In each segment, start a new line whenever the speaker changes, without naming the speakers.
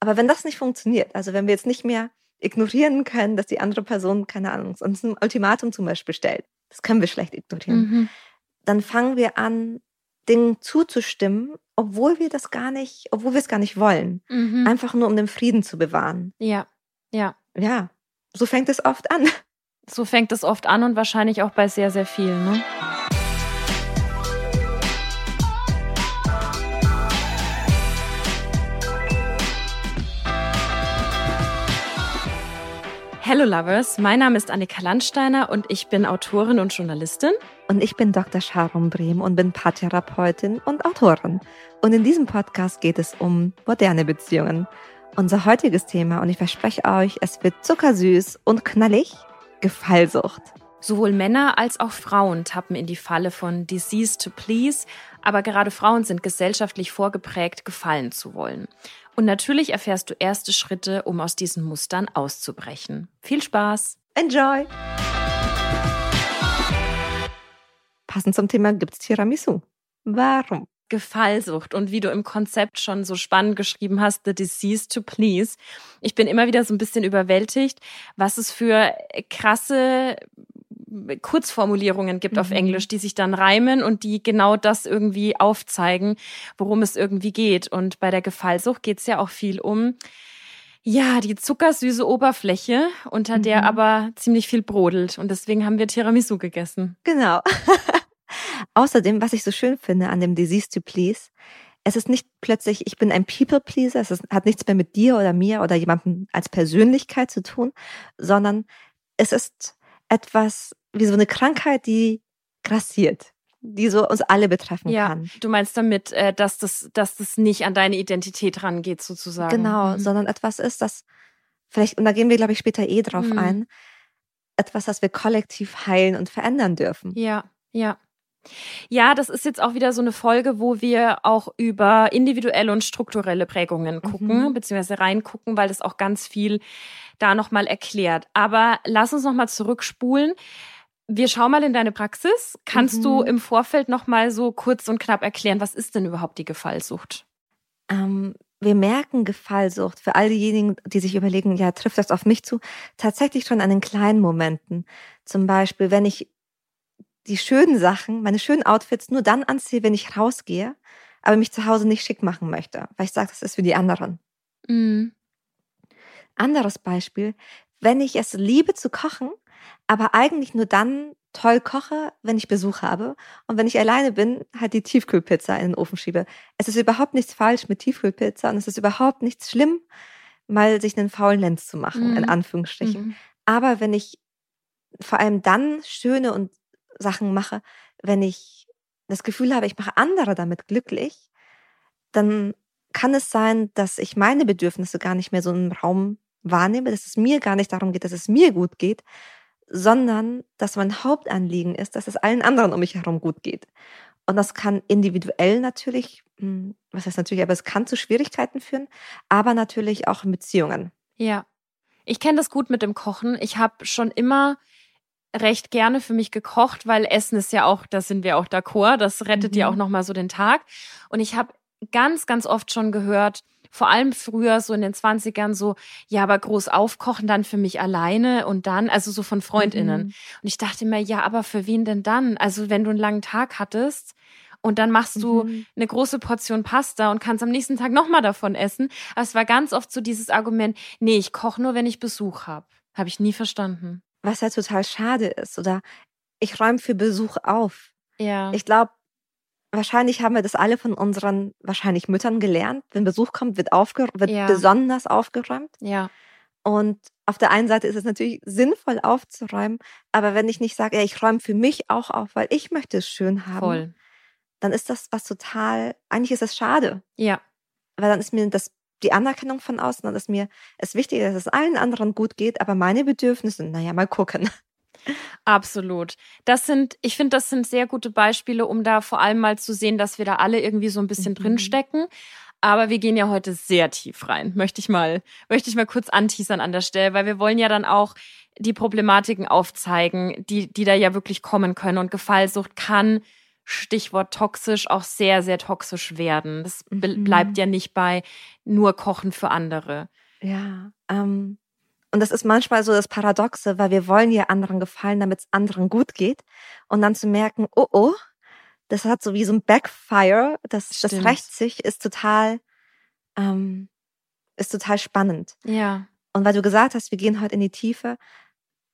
Aber wenn das nicht funktioniert, also wenn wir jetzt nicht mehr ignorieren können, dass die andere Person, keine Ahnung, uns ein Ultimatum zum Beispiel stellt, das können wir schlecht ignorieren, mhm. dann fangen wir an, Dingen zuzustimmen, obwohl wir das gar nicht, obwohl wir es gar nicht wollen. Mhm. Einfach nur um den Frieden zu bewahren.
Ja, ja.
Ja, so fängt es oft an.
So fängt es oft an und wahrscheinlich auch bei sehr, sehr vielen, ne? Hello Lovers, mein Name ist Annika Landsteiner und ich bin Autorin und Journalistin.
Und ich bin Dr. Sharon Brehm und bin Paartherapeutin und Autorin. Und in diesem Podcast geht es um moderne Beziehungen. Unser heutiges Thema, und ich verspreche euch, es wird zuckersüß und knallig, Gefallsucht.
Sowohl Männer als auch Frauen tappen in die Falle von Disease to Please, aber gerade Frauen sind gesellschaftlich vorgeprägt, gefallen zu wollen. Und natürlich erfährst du erste Schritte, um aus diesen Mustern auszubrechen. Viel Spaß!
Enjoy! Passend zum Thema gibt's Tiramisu. Warum?
Gefallsucht und wie du im Konzept schon so spannend geschrieben hast, The Disease to Please. Ich bin immer wieder so ein bisschen überwältigt, was es für krasse Kurzformulierungen gibt mhm. auf Englisch, die sich dann reimen und die genau das irgendwie aufzeigen, worum es irgendwie geht. Und bei der Gefallsucht geht es ja auch viel um, ja, die zuckersüße Oberfläche, unter mhm. der aber ziemlich viel brodelt. Und deswegen haben wir Tiramisu gegessen.
Genau. Außerdem, was ich so schön finde an dem Disease to Please, es ist nicht plötzlich, ich bin ein People Pleaser, es ist, hat nichts mehr mit dir oder mir oder jemandem als Persönlichkeit zu tun, sondern es ist etwas wie so eine Krankheit, die grassiert, die so uns alle betreffen ja, kann.
Du meinst damit, äh, dass das, dass das nicht an deine Identität rangeht, sozusagen.
Genau, mhm. sondern etwas ist, das vielleicht, und da gehen wir, glaube ich, später eh drauf mhm. ein, etwas, das wir kollektiv heilen und verändern dürfen.
Ja, ja. Ja, das ist jetzt auch wieder so eine Folge, wo wir auch über individuelle und strukturelle Prägungen gucken, mhm. beziehungsweise reingucken, weil das auch ganz viel da nochmal erklärt. Aber lass uns nochmal zurückspulen. Wir schauen mal in deine Praxis. Kannst mhm. du im Vorfeld nochmal so kurz und knapp erklären, was ist denn überhaupt die Gefallsucht?
Ähm, wir merken Gefallsucht für all diejenigen, die sich überlegen, ja, trifft das auf mich zu, tatsächlich schon an den kleinen Momenten. Zum Beispiel, wenn ich die schönen Sachen, meine schönen Outfits nur dann anziehe, wenn ich rausgehe, aber mich zu Hause nicht schick machen möchte, weil ich sage, das ist für die anderen. Mhm. Anderes Beispiel, wenn ich es liebe zu kochen, aber eigentlich nur dann toll koche, wenn ich Besuch habe und wenn ich alleine bin, halt die Tiefkühlpizza in den Ofen schiebe. Es ist überhaupt nichts falsch mit Tiefkühlpizza und es ist überhaupt nichts schlimm, mal sich einen faulen Lenz zu machen, mhm. in Anführungsstrichen. Mhm. Aber wenn ich vor allem dann schöne und Sachen mache, wenn ich das Gefühl habe, ich mache andere damit glücklich, dann kann es sein, dass ich meine Bedürfnisse gar nicht mehr so im Raum wahrnehme, dass es mir gar nicht darum geht, dass es mir gut geht, sondern dass mein Hauptanliegen ist, dass es allen anderen um mich herum gut geht. Und das kann individuell natürlich, hm, was heißt natürlich, aber es kann zu Schwierigkeiten führen, aber natürlich auch in Beziehungen.
Ja. Ich kenne das gut mit dem Kochen. Ich habe schon immer recht gerne für mich gekocht, weil Essen ist ja auch, da sind wir auch d'accord, das rettet mhm. ja auch nochmal so den Tag. Und ich habe ganz, ganz oft schon gehört, vor allem früher, so in den 20ern, so, ja, aber groß aufkochen dann für mich alleine und dann, also so von FreundInnen. Mhm. Und ich dachte mir, ja, aber für wen denn dann? Also wenn du einen langen Tag hattest und dann machst du mhm. eine große Portion Pasta und kannst am nächsten Tag nochmal davon essen. Aber es war ganz oft so dieses Argument, nee, ich koche nur, wenn ich Besuch habe. Habe ich nie verstanden
was ja total schade ist. Oder ich räume für Besuch auf.
Ja.
Ich glaube, wahrscheinlich haben wir das alle von unseren wahrscheinlich Müttern gelernt. Wenn Besuch kommt, wird, aufge wird ja. besonders aufgeräumt.
Ja.
Und auf der einen Seite ist es natürlich sinnvoll aufzuräumen, aber wenn ich nicht sage, ja, ich räume für mich auch auf, weil ich möchte es schön haben,
Voll.
dann ist das was total, eigentlich ist das schade.
Ja.
Weil dann ist mir das die Anerkennung von außen, dann ist mir es wichtig, dass es allen anderen gut geht, aber meine Bedürfnisse, naja, mal gucken.
Absolut. Das sind, ich finde, das sind sehr gute Beispiele, um da vor allem mal zu sehen, dass wir da alle irgendwie so ein bisschen mhm. drinstecken. Aber wir gehen ja heute sehr tief rein. Möchte ich mal, möchte ich mal kurz anteasern an der Stelle, weil wir wollen ja dann auch die Problematiken aufzeigen, die, die da ja wirklich kommen können. Und Gefallsucht kann Stichwort toxisch, auch sehr, sehr toxisch werden. Das
Mhm.
bleibt ja nicht bei nur Kochen für andere.
Ja, ähm, und das ist manchmal so das Paradoxe, weil wir wollen ja anderen gefallen, damit es anderen gut geht. Und dann zu merken, oh oh, das hat so wie so ein Backfire, das, das rächt sich, ist total, ähm, ist total spannend.
Ja.
Und weil du gesagt hast, wir gehen heute in die Tiefe,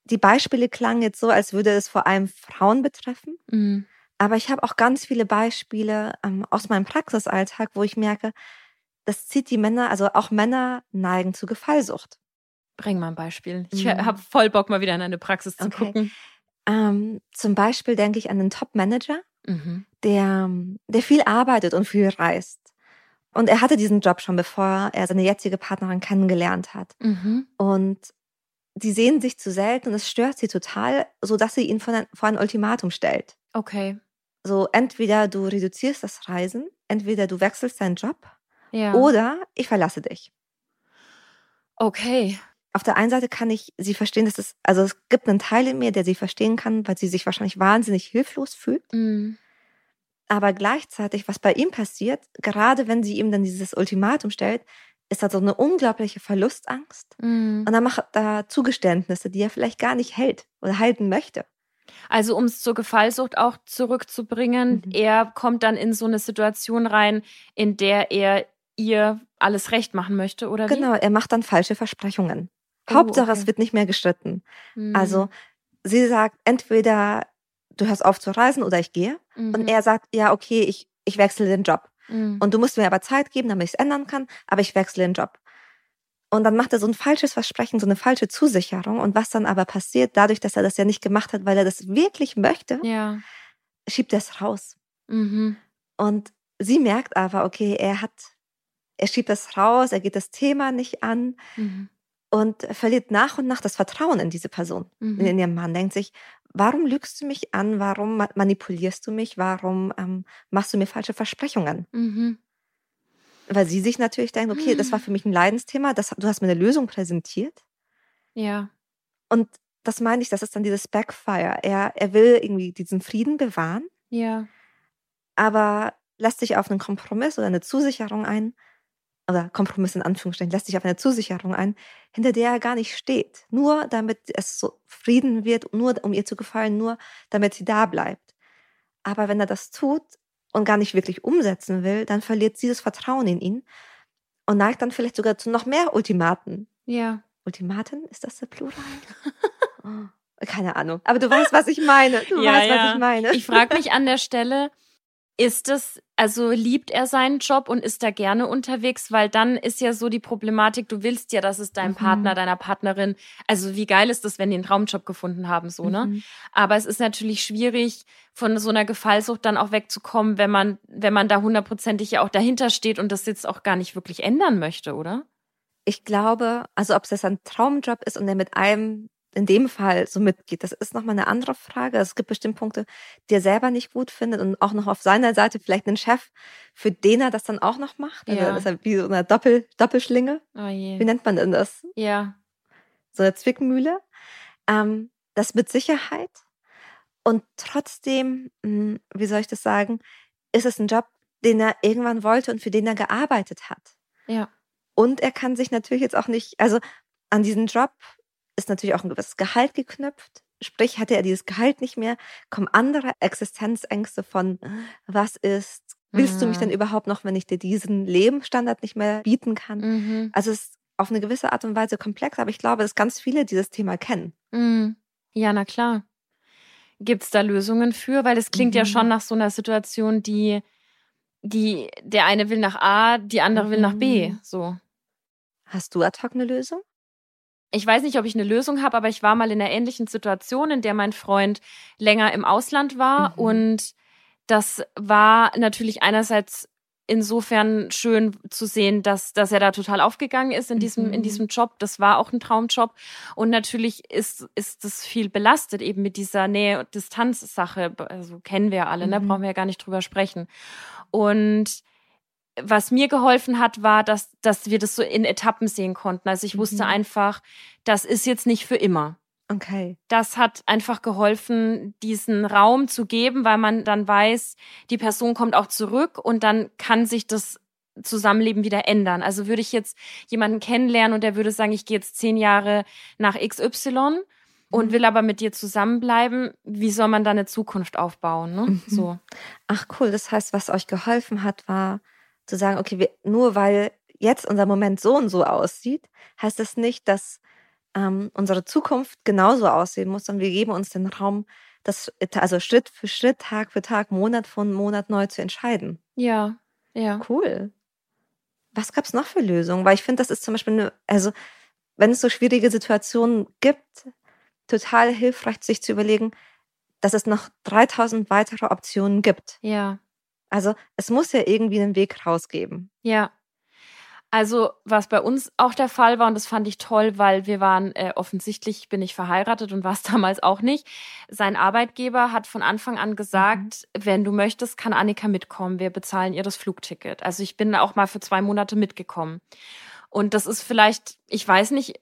die Beispiele klangen jetzt so, als würde es vor allem Frauen betreffen.
Mhm.
Aber ich habe auch ganz viele Beispiele ähm, aus meinem Praxisalltag, wo ich merke, das zieht die Männer, also auch Männer neigen zu Gefallsucht.
Bring mal ein Beispiel. Ich
Mhm.
habe voll Bock, mal wieder in eine Praxis zu
Okay.
gucken.
Ähm, zum Beispiel denke ich an einen Top-Manager,
Mhm.
der, der viel arbeitet und viel reist. Und er hatte diesen Job schon, bevor er seine jetzige Partnerin kennengelernt hat.
Mhm.
Und die sehen sich zu selten und es stört sie total, so dass sie ihn vor ein, vor ein Ultimatum stellt.
Okay.
So entweder du reduzierst das Reisen, entweder du wechselst deinen Job
Ja.
oder ich verlasse dich.
okay.
Auf der einen Seite kann ich sie verstehen, dass es, also es gibt einen Teil in mir, der sie verstehen kann, weil sie sich wahrscheinlich wahnsinnig hilflos fühlt.
Mhm.
Aber gleichzeitig, was bei ihm passiert, gerade wenn sie ihm dann dieses Ultimatum stellt, ist da so eine unglaubliche Verlustangst.
Mhm.
Und dann macht er Zugeständnisse, die er vielleicht gar nicht hält oder halten möchte.
Also um es zur Gefallsucht auch zurückzubringen,
Mhm.
er kommt dann in so eine Situation rein, in der er ihr alles recht machen möchte, oder wie?
Genau, er macht dann falsche Versprechungen.
Oh,
Hauptsache,
okay.
es wird nicht mehr gestritten.
Mhm.
Also sie sagt entweder du hörst auf zu reisen oder ich gehe.
Mhm.
Und er sagt, ja, okay, ich, ich wechsle den Job.
Mhm.
Und du musst mir aber Zeit geben, damit ich es ändern kann, aber ich wechsle den Job. Und dann macht er so ein falsches Versprechen, so eine falsche Zusicherung. Und was dann aber passiert, dadurch, dass er das ja nicht gemacht hat, weil er das wirklich möchte,
ja.
schiebt er es raus.
Mhm.
Und sie merkt aber, okay, er hat, er schiebt es raus, er geht das Thema nicht an
Mhm.
und verliert nach und nach das Vertrauen in diese Person,
Mhm.
in ihren Mann. Denkt sich, warum lügst du mich an? Warum ma- manipulierst du mich? Warum ähm, machst du mir falsche Versprechungen?
Mhm.
Weil sie sich natürlich denkt, okay, das war für mich ein Leidensthema, das, du hast mir eine Lösung präsentiert.
Ja.
Und das meine ich, das ist dann dieses Backfire. Er, er will irgendwie diesen Frieden bewahren,
Ja.
aber lässt sich auf einen Kompromiss oder eine Zusicherung ein, oder Kompromiss in Anführungsstrichen, lässt sich auf eine Zusicherung ein, hinter der er gar nicht steht. Nur damit es so Frieden wird, nur um ihr zu gefallen, nur damit sie da bleibt. Aber wenn er das tut und gar nicht wirklich umsetzen will, dann verliert sie das Vertrauen in ihn und neigt dann vielleicht sogar zu noch mehr Ultimaten.
Ja.
Ultimaten, ist das der Plural? Oh, keine Ahnung. Aber du weißt, was ich meine. Du
Ja,
weißt,
ja.
was ich meine.
Ich frage mich an der Stelle, ist es, also liebt er seinen Job und ist da gerne unterwegs? Weil dann ist ja so die Problematik, du willst ja, dass es deinem
Mhm.
Partner, deiner Partnerin, also wie geil ist das, wenn die einen Traumjob gefunden haben, so, ne?
Mhm.
Aber es ist natürlich schwierig, von so einer Gefallsucht dann auch wegzukommen, wenn man, wenn man da hundertprozentig ja auch dahinter steht und das jetzt auch gar nicht wirklich ändern möchte, oder?
Ich glaube, also ob es ein Traumjob ist und der mit einem in dem Fall so mitgeht, das ist nochmal eine andere Frage. Es gibt bestimmt Punkte, die er selber nicht gut findet und auch noch auf seiner Seite vielleicht einen Chef, für den er das dann auch noch macht. Also
Ja.
ist ja wie so eine Doppel, Doppelschlinge.
Oh
Wie nennt man denn das?
Ja.
so eine Zwickmühle. Ähm, das mit Sicherheit. Und trotzdem, mh, wie soll ich das sagen, ist es ein Job, den er irgendwann wollte und für den er gearbeitet hat.
Ja.
Und er kann sich natürlich jetzt auch nicht, also an diesen Job ist natürlich auch ein gewisses Gehalt geknüpft. Sprich, hatte er dieses Gehalt nicht mehr, kommen andere Existenzängste von, was ist, willst du mich
Mhm.
denn überhaupt noch, wenn ich dir diesen Lebensstandard nicht mehr bieten kann?
Mhm.
Also es ist auf eine gewisse Art und Weise komplex, aber ich glaube, dass ganz viele dieses Thema kennen.
Mhm. Ja, na klar. Gibt's da Lösungen für? Weil es klingt ja
Mhm.
schon nach so einer Situation, die, die, der eine will nach A, die andere will nach B.
Mhm.
So.
Hast du ad hoc eine Lösung?
Ich weiß nicht, ob ich eine Lösung habe, aber ich war mal in einer ähnlichen Situation, in der mein Freund länger im Ausland war.
Mhm.
Und das war natürlich einerseits insofern schön zu sehen, dass, dass er da total aufgegangen ist in diesem, in
Mhm.
diesem Job. Das war auch ein Traumjob. Und natürlich ist, ist das viel belastet eben mit dieser Nähe- und Distanzsache. Also kennen wir ja alle, ne?
Mhm.
Brauchen wir ja gar nicht drüber sprechen. Und was mir geholfen hat, war, dass, dass wir das so in Etappen sehen konnten. Also ich wusste
Mhm.
einfach, das ist jetzt nicht für immer.
Okay.
Das hat einfach geholfen, diesen Raum zu geben, weil man dann weiß, die Person kommt auch zurück und dann kann sich das Zusammenleben wieder ändern. Also würde ich jetzt jemanden kennenlernen und der würde sagen, ich gehe jetzt zehn Jahre nach XY und mhm. will aber mit dir zusammenbleiben, wie soll man da eine Zukunft aufbauen? Ne? Mhm. So.
Ach cool, das heißt, was euch geholfen hat, war zu sagen, okay, wir, nur weil jetzt unser Moment so und so aussieht, heißt das nicht, dass ähm, unsere Zukunft genauso aussehen muss, sondern wir geben uns den Raum, das also Schritt für Schritt, Tag für Tag, Monat von Monat neu zu entscheiden.
Ja, ja.
Cool. Was gab es noch für Lösungen? Weil ich finde, das ist zum Beispiel, eine, also wenn es so schwierige Situationen gibt, total hilfreich, sich zu überlegen, dass es noch 3000 weitere Optionen gibt.
Ja.
Also es muss ja irgendwie einen Weg rausgeben.
Ja. Also, was bei uns auch der Fall war, und das fand ich toll, weil wir waren äh, offensichtlich, bin ich verheiratet und war es damals auch nicht. Sein Arbeitgeber hat von Anfang an gesagt, mhm. wenn du möchtest, kann Annika mitkommen. Wir bezahlen ihr das Flugticket. Also ich bin auch mal für zwei Monate mitgekommen. Und das ist vielleicht, ich weiß nicht,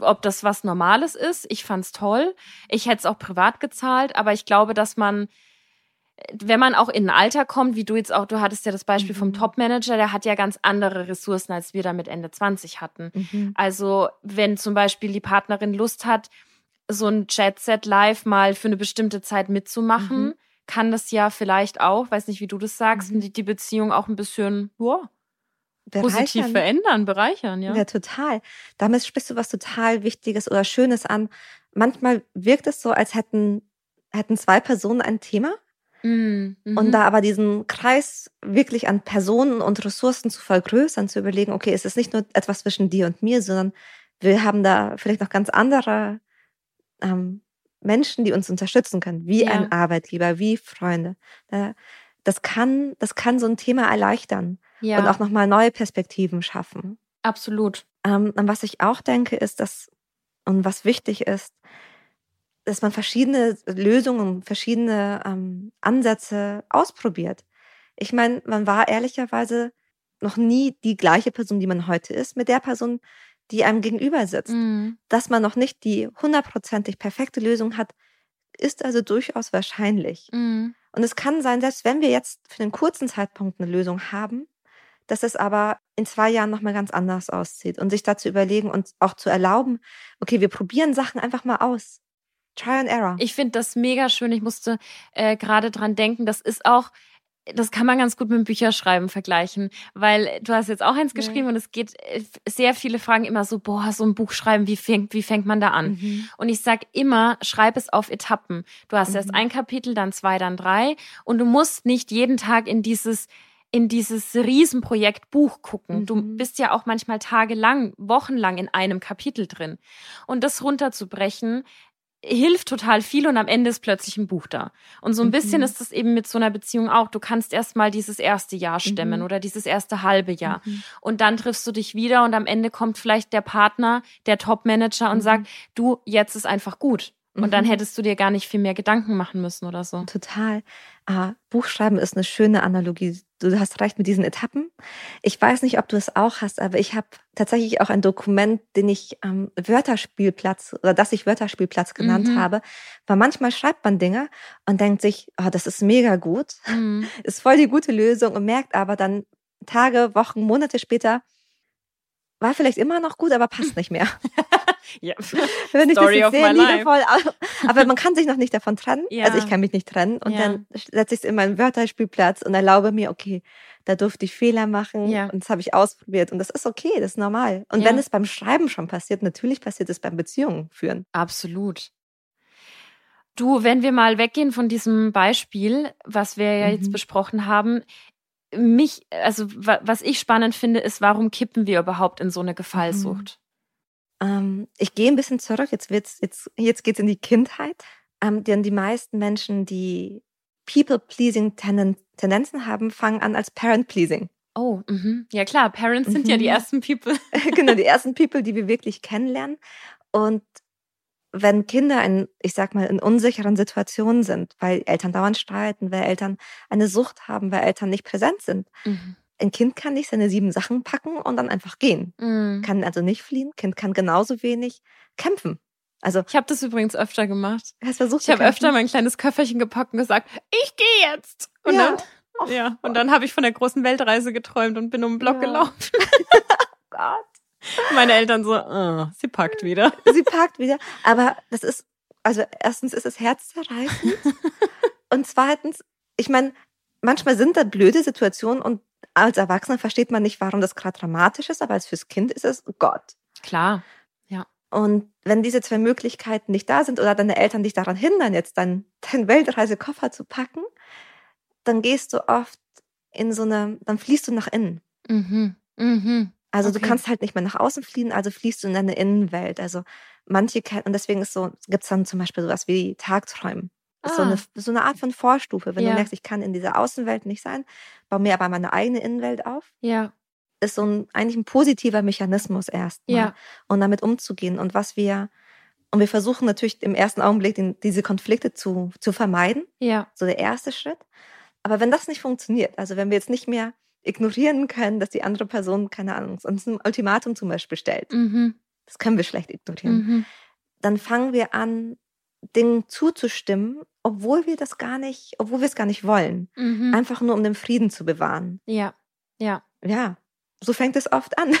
ob das was Normales ist. Ich fand's toll. Ich hätte es auch privat gezahlt, aber ich glaube, dass man wenn man auch in ein Alter kommt, wie du jetzt auch, du hattest ja das Beispiel mhm. vom Topmanager, der hat ja ganz andere Ressourcen, als wir da mit Ende 20 hatten. Mhm. Also wenn zum Beispiel die Partnerin Lust hat, so ein Jet-Set live mal für eine bestimmte Zeit mitzumachen, mhm. kann das ja vielleicht auch, weiß nicht, wie du das sagst, mhm. die, die Beziehung auch ein bisschen, wow, positiv verändern, bereichern, ja.
Ja, total. Damit sprichst du was total Wichtiges oder Schönes an. Manchmal wirkt es so, als hätten, hätten zwei Personen ein Thema Mhm. Und da aber diesen Kreis wirklich an Personen und Ressourcen zu vergrößern, zu überlegen, okay, es ist nicht nur etwas zwischen dir und mir, sondern wir haben da vielleicht noch ganz andere ähm, Menschen, die uns unterstützen können, wie ja. ein Arbeitgeber, wie Freunde. Das kann, das kann so ein Thema erleichtern ja. und auch nochmal neue Perspektiven schaffen.
Absolut.
Ähm, und was ich auch denke, ist, dass, und was wichtig ist, dass man verschiedene Lösungen, verschiedene ähm, Ansätze ausprobiert. Ich meine, man war ehrlicherweise noch nie die gleiche Person, die man heute ist, mit der Person, die einem gegenüber sitzt. Mhm. Dass man noch nicht die hundertprozentig perfekte Lösung hat, ist also durchaus wahrscheinlich. Mhm. Und es kann sein, selbst wenn wir jetzt für einen kurzen Zeitpunkt eine Lösung haben, dass es aber in zwei Jahren nochmal ganz anders aussieht und sich dazu überlegen und auch zu erlauben, okay, wir probieren Sachen einfach mal aus. Try and Error.
Ich finde das mega schön. Ich musste äh, gerade dran denken. Das ist auch, das kann man ganz gut mit dem Bücherschreiben vergleichen, weil du hast jetzt auch eins geschrieben ja. und es geht äh, sehr viele Fragen immer so, boah, so ein Buch schreiben, wie fängt, wie fängt man da an? Mhm. Und ich sag immer, schreib es auf Etappen. Du hast mhm. erst ein Kapitel, dann zwei, dann drei und du musst nicht jeden Tag in dieses in dieses Riesenprojekt Buch gucken. Mhm. Du bist ja auch manchmal tagelang, wochenlang in einem Kapitel drin. Und das runterzubrechen, hilft total viel und am Ende ist plötzlich ein Buch da. Und so ein bisschen mhm. ist das eben mit so einer Beziehung auch. Du kannst erst mal dieses erste Jahr stemmen mhm. oder dieses erste halbe Jahr. Mhm. Und dann triffst du dich wieder und am Ende kommt vielleicht der Partner, der Top-Manager und mhm. sagt, du, jetzt ist einfach gut. Und dann mhm. hättest du dir gar nicht viel mehr Gedanken machen müssen oder so.
Total. Ah, Buchschreiben ist eine schöne Analogie. Du hast recht mit diesen Etappen. Ich weiß nicht, ob du es auch hast, aber ich habe tatsächlich auch ein Dokument, den ich ähm, Wörterspielplatz oder das ich Wörterspielplatz genannt mhm. habe. Weil manchmal schreibt man Dinge und denkt sich, oh, das ist mega gut, mhm. ist voll die gute Lösung und merkt aber dann Tage, Wochen, Monate später, war vielleicht immer noch gut, aber passt nicht mehr.
ja.
Wenn ich Story das jetzt sehe, liebevoll, aber man kann sich noch nicht davon trennen. Ja. Also ich kann mich nicht trennen und ja. dann setze ich es in meinen Wörterspielplatz und erlaube mir, okay, da durfte ich Fehler machen ja. und das habe ich ausprobiert und das ist okay, das ist normal. Und wenn es beim Schreiben schon passiert, natürlich passiert es beim Beziehungen führen.
Absolut. Du, wenn wir mal weggehen von diesem Beispiel, was wir ja mhm. jetzt besprochen haben, mich, also was ich spannend finde, ist, warum kippen wir überhaupt in so eine Gefallsucht?
Mhm. Ähm, ich gehe ein bisschen zurück, jetzt wird's, jetzt, jetzt geht's in die Kindheit. Ähm, denn die meisten Menschen, die People-Pleasing-Tendenzen haben, fangen an als Parent-Pleasing.
Oh, mh. ja klar, Parents sind ja die mhm. ersten People.
genau, die ersten People, die wir wirklich kennenlernen. Und wenn Kinder in, ich sag mal, in unsicheren Situationen sind, weil Eltern dauernd streiten, weil Eltern eine Sucht haben, weil Eltern nicht präsent sind. Mhm. Ein Kind kann nicht seine sieben Sachen packen und dann einfach gehen. Mhm. Kann also nicht fliehen. Kind kann genauso wenig kämpfen. Also
ich habe das übrigens öfter gemacht.
Hast versucht,
ich habe öfter mein kleines Köfferchen gepackt und gesagt, ich gehe jetzt. Und ja. dann, oh. ja, und dann habe ich von der großen Weltreise geträumt und bin um den Block ja. gelaufen. oh Gott. Meine Eltern so, oh, sie packt wieder.
Sie packt wieder. Aber das ist, also erstens ist es herzzerreißend. und zweitens, ich meine, manchmal sind da blöde Situationen und als Erwachsener versteht man nicht, warum das gerade dramatisch ist, aber als fürs Kind ist es Gott.
Klar, ja.
Und wenn diese zwei Möglichkeiten nicht da sind oder deine Eltern dich daran hindern, jetzt deinen dein Weltreisekoffer zu packen, dann gehst du oft in so eine, dann fließt du nach innen. Mhm. Mhm. Also okay. du kannst halt nicht mehr nach außen fliehen, also fließt du in deine Innenwelt. Also manche kennen, und deswegen ist so, gibt es dann zum Beispiel sowas wie Tagträumen. Ah. So, eine, so eine Art von Vorstufe. Wenn ja. du merkst, ich kann in dieser Außenwelt nicht sein, baue mir aber meine eigene Innenwelt auf.
Ja.
Ist so ein, eigentlich ein positiver Mechanismus erstmal. Ja. Und damit umzugehen. Und was wir, und wir versuchen natürlich im ersten Augenblick den, diese Konflikte zu, zu vermeiden.
Ja.
So der erste Schritt. Aber wenn das nicht funktioniert, also wenn wir jetzt nicht mehr ignorieren können, dass die andere Person, keine Ahnung, uns ein Ultimatum zum Beispiel stellt, mhm. das können wir schlecht ignorieren, mhm. dann fangen wir an, Dingen zuzustimmen, obwohl wir das gar nicht, obwohl wir es gar nicht wollen. Mhm. Einfach nur um den Frieden zu bewahren.
Ja, ja.
Ja, so fängt es oft an.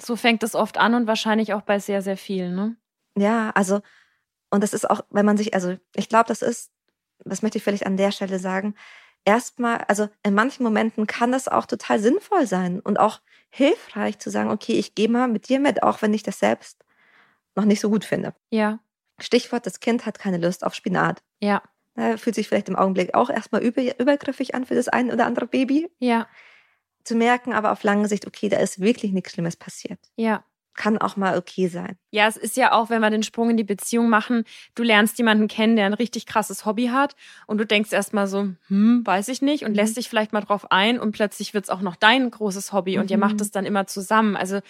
So fängt es oft an und wahrscheinlich auch bei sehr, sehr vielen, ne?
Ja, also, und das ist auch, wenn man sich, also ich glaube, das ist, das möchte ich vielleicht an der Stelle sagen, erstmal, also in manchen Momenten kann das auch total sinnvoll sein und auch hilfreich zu sagen, okay, ich gehe mal mit dir mit, auch wenn ich das selbst noch nicht so gut finde.
Ja.
Stichwort, das Kind hat keine Lust auf Spinat.
Ja.
Fühlt sich vielleicht im Augenblick auch erstmal über, übergriffig an für das ein oder andere Baby.
Ja.
Zu merken, aber auf lange Sicht, okay, da ist wirklich nichts Schlimmes passiert.
Ja
kann auch mal okay sein.
Ja, es ist ja auch, wenn wir den Sprung in die Beziehung machen, du lernst jemanden kennen, der ein richtig krasses Hobby hat und du denkst erstmal so, hm, weiß ich nicht und mhm. lässt dich vielleicht mal drauf ein und plötzlich wird's auch noch dein großes Hobby mhm. und ihr macht mhm. es dann immer zusammen. Also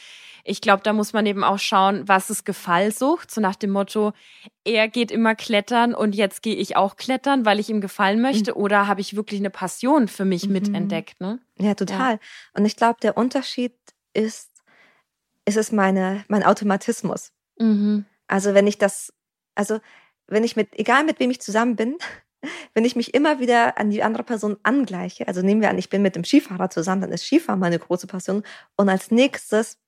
ich glaube, da muss man eben auch schauen, was ist Gefallsucht, so nach dem Motto, er geht immer klettern und jetzt gehe ich auch klettern, weil ich ihm gefallen möchte mhm. oder habe ich wirklich eine Passion für mich mhm. mitentdeckt, ne?
Ja, total. Ja. Und ich glaube, der Unterschied ist, ist es meine, mein Automatismus. Mhm. Also wenn ich das, also wenn ich mit, egal mit wem ich zusammen bin, wenn ich mich immer wieder an die andere Person angleiche, also nehmen wir an, ich bin mit dem Skifahrer zusammen, dann ist Skifahren meine große Passion und als nächstes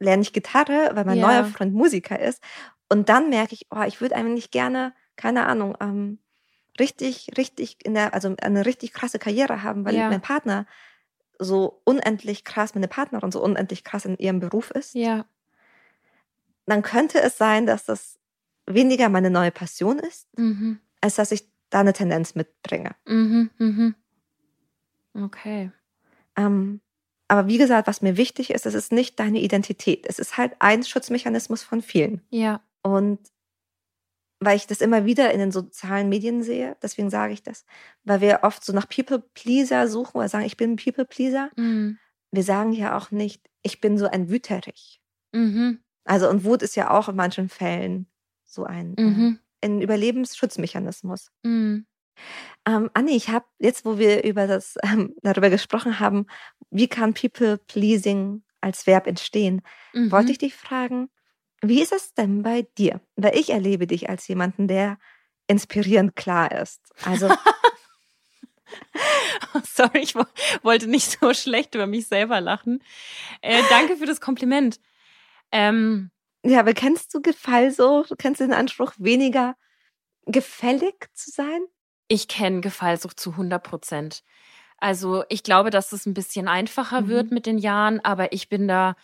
lerne ich Gitarre, weil mein ja. neuer Freund Musiker ist und dann merke ich, oh, ich würde eigentlich gerne, keine Ahnung, ähm, richtig, richtig in der, also eine richtig krasse Karriere haben, weil ja. mein Partner so unendlich krass, meine Partnerin so unendlich krass in ihrem Beruf ist,
ja.
dann könnte es sein, dass das weniger meine neue Passion ist, mhm. als dass ich da eine Tendenz mitbringe.
Mhm, mhm. Okay.
Ähm, aber wie gesagt, was mir wichtig ist, es ist nicht deine Identität. Es ist halt ein Schutzmechanismus von vielen.
Ja.
Und weil ich das immer wieder in den sozialen Medien sehe. Deswegen sage ich das. Weil wir oft so nach People-Pleaser suchen oder sagen, ich bin ein People-Pleaser. Mhm. Wir sagen ja auch nicht, ich bin so ein Wüterich. Mhm. Also, und Wut ist ja auch in manchen Fällen so ein, äh, mhm. ein Überlebensschutzmechanismus. Mhm. Ähm, Anni, ich habe jetzt, wo wir über das, ähm, darüber gesprochen haben, wie kann People-Pleasing als Verb entstehen, wollte mhm. ich dich fragen, wie ist es denn bei dir? Weil ich erlebe dich als jemanden, der inspirierend klar ist. Also.
Sorry, ich wollte nicht so schlecht über mich selber lachen. Äh, danke für das Kompliment. Ähm,
ja, aber kennst du Gefallsucht? Kennst du den Anspruch, weniger gefällig zu sein?
Ich kenne Gefallsucht zu 100 Prozent. Also ich glaube, dass es ein bisschen einfacher mhm. wird mit den Jahren, aber ich bin da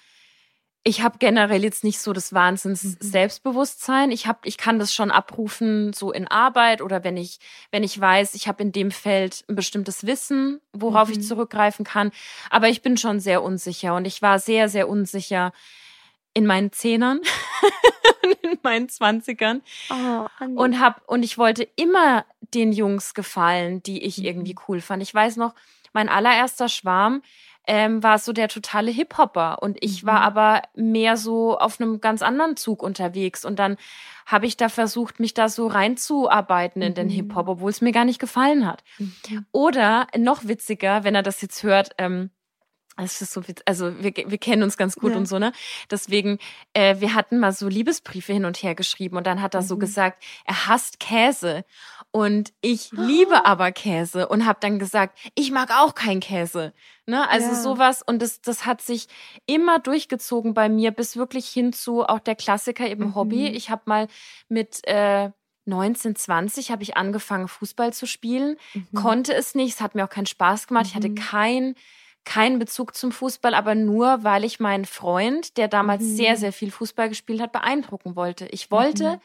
ich habe generell jetzt nicht so das Wahnsinns mhm. Selbstbewusstsein. Ich habe, ich kann das schon abrufen so in Arbeit oder wenn ich, wenn ich weiß, ich habe in dem Feld ein bestimmtes Wissen, worauf mhm. ich zurückgreifen kann. Aber ich bin schon sehr unsicher und ich war sehr, sehr unsicher in meinen Zehnern in meinen Zwanzigern oh, und hab und ich wollte immer den Jungs gefallen, die ich irgendwie mhm. cool fand. Ich weiß noch, mein allererster Schwarm ähm, war so der totale Hip-Hopper und ich war mhm. aber mehr so auf einem ganz anderen Zug unterwegs und dann habe ich da versucht, mich da so reinzuarbeiten in den mhm. Hip-Hop, obwohl es mir gar nicht gefallen hat. Mhm. Oder noch witziger, wenn er das jetzt hört, ähm, Es ist so, also wir, wir kennen uns ganz gut
Ja.
und so, ne? Deswegen, äh, wir hatten mal so Liebesbriefe hin und her geschrieben und dann hat er so
Mhm.
gesagt, er hasst Käse. Und ich liebe aber Käse und habe dann gesagt, ich mag auch keinen Käse. Ne? Also
Ja.
sowas und das, das hat sich immer durchgezogen bei mir bis wirklich hin zu auch der Klassiker eben
Mhm.
Hobby. Ich habe mal mit äh, 19, 20 habe ich angefangen Fußball zu spielen,
Mhm.
konnte es nicht, es hat mir auch keinen Spaß gemacht. Ich hatte
Mhm.
kein keinen Bezug zum Fußball, aber nur, weil ich meinen Freund, der damals
Mhm.
sehr, sehr viel Fußball gespielt hat, beeindrucken wollte. Ich wollte,
Mhm.